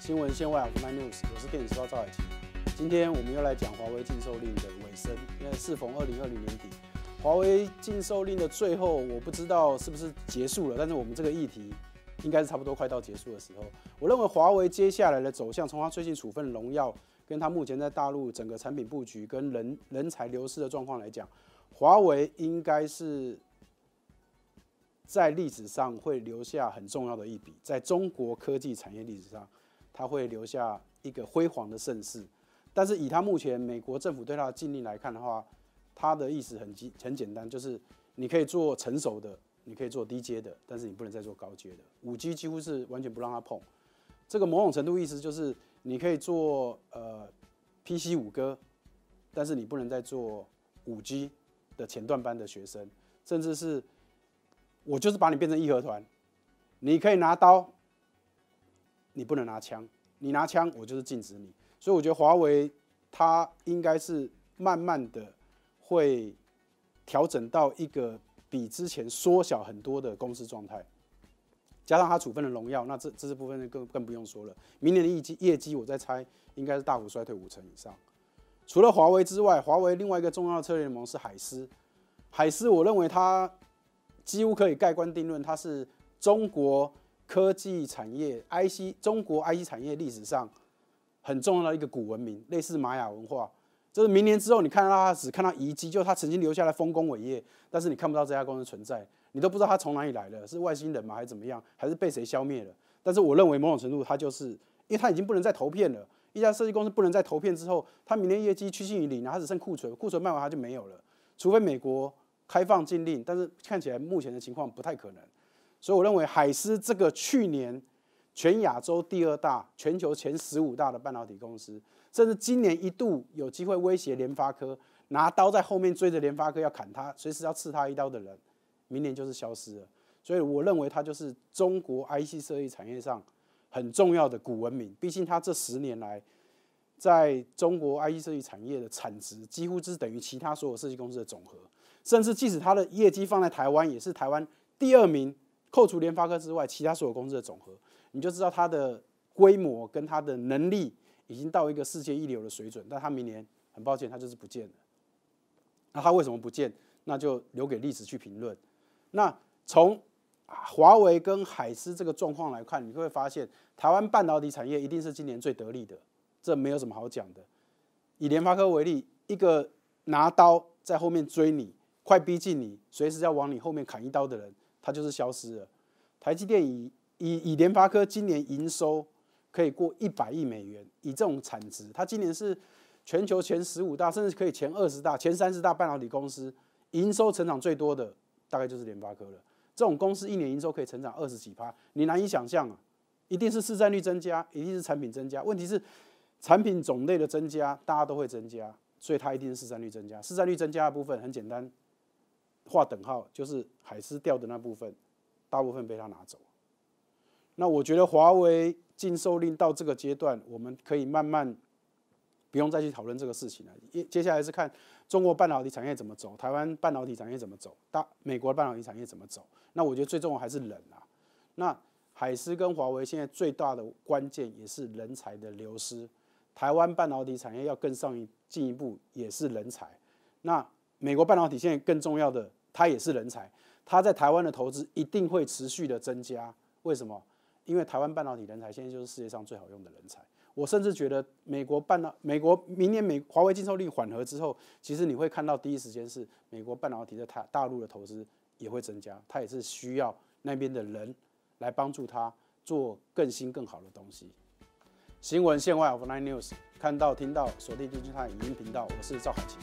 新闻线外 Online News，我是电子时报赵海清。今天我们又来讲华为禁售令的尾声，因为适逢二零二零年底，华为禁售令的最后，我不知道是不是结束了，但是我们这个议题应该是差不多快到结束的时候。我认为华为接下来的走向，从它最近处分荣耀，跟它目前在大陆整个产品布局跟人人才流失的状况来讲，华为应该是。在历史上会留下很重要的一笔，在中国科技产业历史上，他会留下一个辉煌的盛世。但是以他目前美国政府对他的禁令来看的话，他的意思很基很简单，就是你可以做成熟的，你可以做低阶的，但是你不能再做高阶的。五 G 几乎是完全不让他碰。这个某种程度意思就是你可以做呃 PC 五哥，但是你不能再做五 G 的前段班的学生，甚至是。我就是把你变成义和团，你可以拿刀，你不能拿枪，你拿枪我就是禁止你。所以我觉得华为它应该是慢慢的会调整到一个比之前缩小很多的公司状态，加上它处分的荣耀，那这这部分更更不用说了。明年的业绩业绩，我在猜应该是大幅衰退五成以上。除了华为之外，华为另外一个重要的策略联盟是海思，海思我认为它。几乎可以盖棺定论，它是中国科技产业 IC 中国 IC 产业历史上很重要的一个古文明，类似玛雅文化。就是明年之后，你看到它只看到遗迹，就它曾经留下来丰功伟业，但是你看不到这家公司存在，你都不知道它从哪里来的，是外星人吗，还是怎么样，还是被谁消灭了？但是我认为某种程度，它就是因为它已经不能再投片了。一家设计公司不能再投片之后，它明年业绩趋近于零，它只剩库存，库存卖完它就没有了，除非美国。开放禁令，但是看起来目前的情况不太可能，所以我认为海思这个去年全亚洲第二大、全球前十五大的半导体公司，甚至今年一度有机会威胁联发科，拿刀在后面追着联发科要砍他，随时要刺他一刀的人，明年就是消失了。所以我认为它就是中国 IC 设计产业上很重要的古文明，毕竟它这十年来在中国 IC 设计产业的产值几乎是等于其他所有设计公司的总和。甚至即使它的业绩放在台湾，也是台湾第二名，扣除联发科之外，其他所有公司的总和，你就知道它的规模跟它的能力已经到一个世界一流的水准。但它明年很抱歉，它就是不见了。那它为什么不见？那就留给历史去评论。那从华为跟海思这个状况来看，你会发现台湾半导体产业一定是今年最得力的，这没有什么好讲的。以联发科为例，一个拿刀在后面追你。快逼近你，随时要往你后面砍一刀的人，它就是消失了。台积电以以以联发科今年营收可以过一百亿美元，以这种产值，它今年是全球前十五大，甚至可以前二十大、前三十大半导体公司，营收成长最多的大概就是联发科了。这种公司一年营收可以成长二十几趴，你难以想象啊！一定是市占率增加，一定是产品增加。问题是产品种类的增加，大家都会增加，所以它一定是市占率增加。市占率增加的部分很简单。画等号就是海思掉的那部分，大部分被他拿走。那我觉得华为禁售令到这个阶段，我们可以慢慢不用再去讨论这个事情了。接接下来是看中国半导体产业怎么走，台湾半导体产业怎么走，大美国半导体产业怎么走。那我觉得最重要还是人啊。那海思跟华为现在最大的关键也是人才的流失。台湾半导体产业要更上一进一步也是人才。那美国半导体现在更重要的。他也是人才，他在台湾的投资一定会持续的增加。为什么？因为台湾半导体人才现在就是世界上最好用的人才。我甚至觉得，美国半导美国明年美华为禁售率缓和之后，其实你会看到第一时间是美国半导体在台大陆的投资也会增加。他也是需要那边的人来帮助他做更新更好的东西。新闻线外 of nine news，看到听到锁定金金泰语音频道，我是赵海清。